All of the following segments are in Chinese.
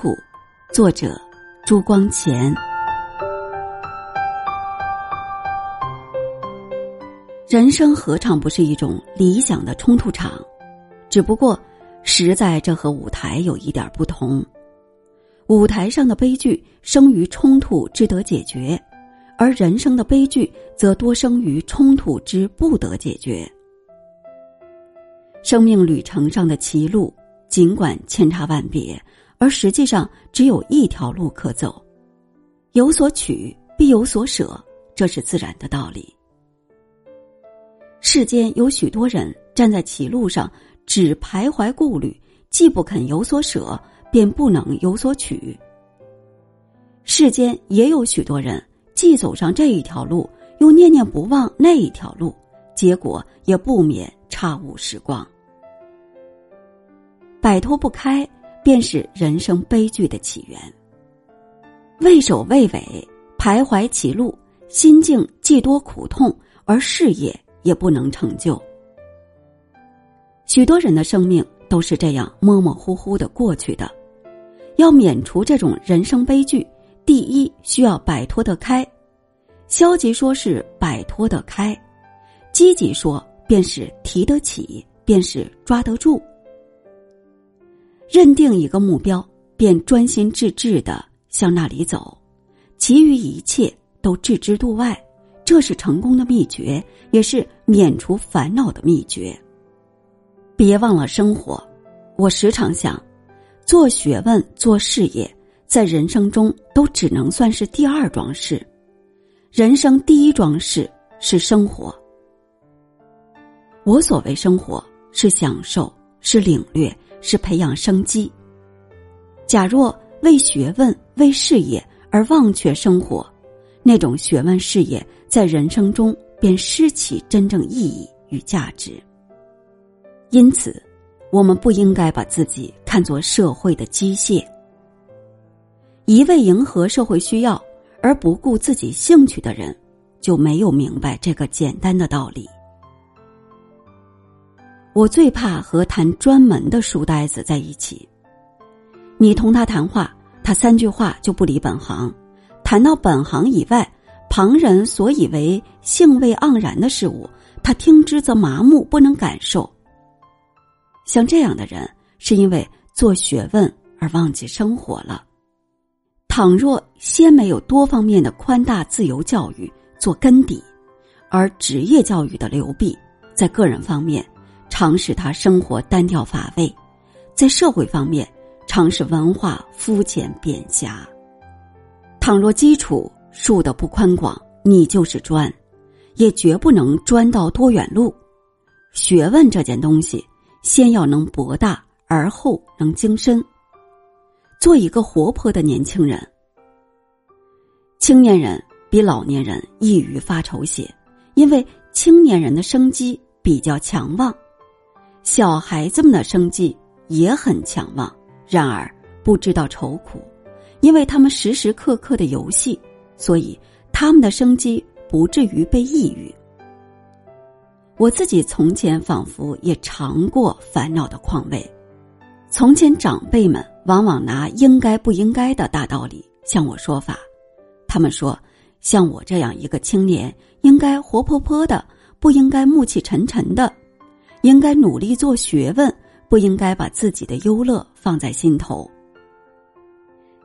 苦，作者朱光潜。人生何尝不是一种理想的冲突场？只不过，实在这和舞台有一点不同。舞台上的悲剧生于冲突之得解决，而人生的悲剧则多生于冲突之不得解决。生命旅程上的歧路。尽管千差万别，而实际上只有一条路可走。有所取必有所舍，这是自然的道理。世间有许多人站在歧路上，只徘徊顾虑，既不肯有所舍，便不能有所取。世间也有许多人既走上这一条路，又念念不忘那一条路，结果也不免差误时光。摆脱不开，便是人生悲剧的起源。畏首畏尾，徘徊歧路，心境既多苦痛，而事业也不能成就。许多人的生命都是这样模模糊糊的过去的。要免除这种人生悲剧，第一需要摆脱得开。消极说是摆脱得开，积极说便是提得起，便是抓得住。认定一个目标，便专心致志的向那里走，其余一切都置之度外。这是成功的秘诀，也是免除烦恼的秘诀。别忘了生活。我时常想，做学问、做事业，在人生中都只能算是第二桩事。人生第一桩事是生活。我所谓生活，是享受，是领略。是培养生机。假若为学问、为事业而忘却生活，那种学问事业在人生中便失其真正意义与价值。因此，我们不应该把自己看作社会的机械，一味迎合社会需要而不顾自己兴趣的人，就没有明白这个简单的道理。我最怕和谈专门的书呆子在一起。你同他谈话，他三句话就不离本行；谈到本行以外，旁人所以为兴味盎然的事物，他听之则麻木，不能感受。像这样的人，是因为做学问而忘记生活了。倘若先没有多方面的宽大自由教育做根底，而职业教育的流弊，在个人方面。常使他生活单调乏味，在社会方面，常使文化肤浅扁狭。倘若基础树的不宽广，你就是砖，也绝不能钻到多远路。学问这件东西，先要能博大，而后能精深。做一个活泼的年轻人。青年人比老年人易于发愁些，因为青年人的生机比较强旺。小孩子们的生机也很强旺，然而不知道愁苦，因为他们时时刻刻的游戏，所以他们的生机不至于被抑郁。我自己从前仿佛也尝过烦恼的况味，从前长辈们往往拿应该不应该的大道理向我说法，他们说，像我这样一个青年，应该活泼泼的，不应该暮气沉沉的。应该努力做学问，不应该把自己的忧乐放在心头。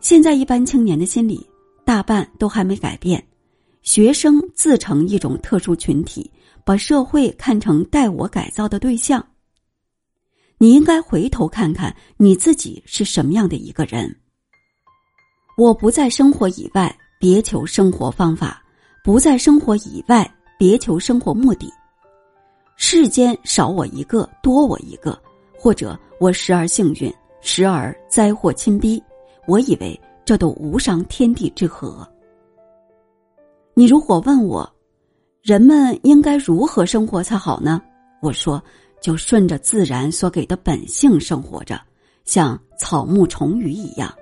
现在一般青年的心理大半都还没改变，学生自成一种特殊群体，把社会看成待我改造的对象。你应该回头看看你自己是什么样的一个人。我不在生活以外别求生活方法，不在生活以外别求生活目的。世间少我一个，多我一个，或者我时而幸运，时而灾祸侵逼，我以为这都无伤天地之和。你如果问我，人们应该如何生活才好呢？我说，就顺着自然所给的本性生活着，像草木虫鱼一样。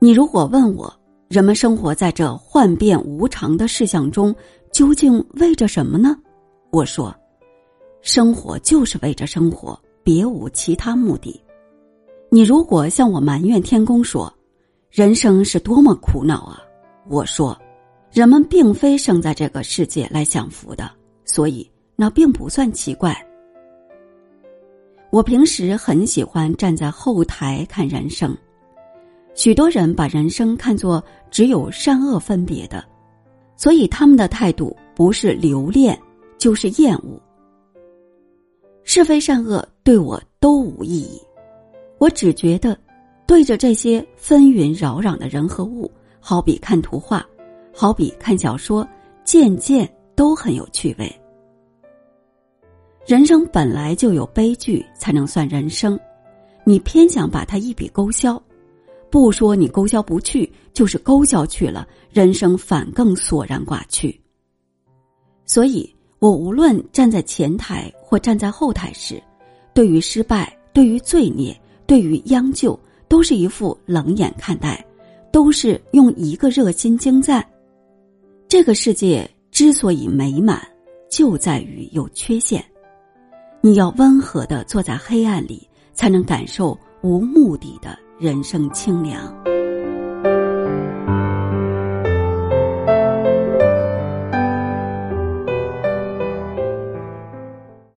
你如果问我，人们生活在这幻变无常的事项中，究竟为着什么呢？我说，生活就是为着生活，别无其他目的。你如果向我埋怨天公说，人生是多么苦恼啊！我说，人们并非生在这个世界来享福的，所以那并不算奇怪。我平时很喜欢站在后台看人生，许多人把人生看作只有善恶分别的，所以他们的态度不是留恋就是厌恶。是非善恶对我都无意义，我只觉得，对着这些纷纭扰攘的人和物，好比看图画，好比看小说，件件都很有趣味。人生本来就有悲剧，才能算人生，你偏想把它一笔勾销，不说你勾销不去，就是勾销去了，人生反更索然寡趣。所以。我无论站在前台或站在后台时，对于失败、对于罪孽、对于央救，都是一副冷眼看待，都是用一个热心精赞。这个世界之所以美满，就在于有缺陷。你要温和的坐在黑暗里，才能感受无目的的人生清凉。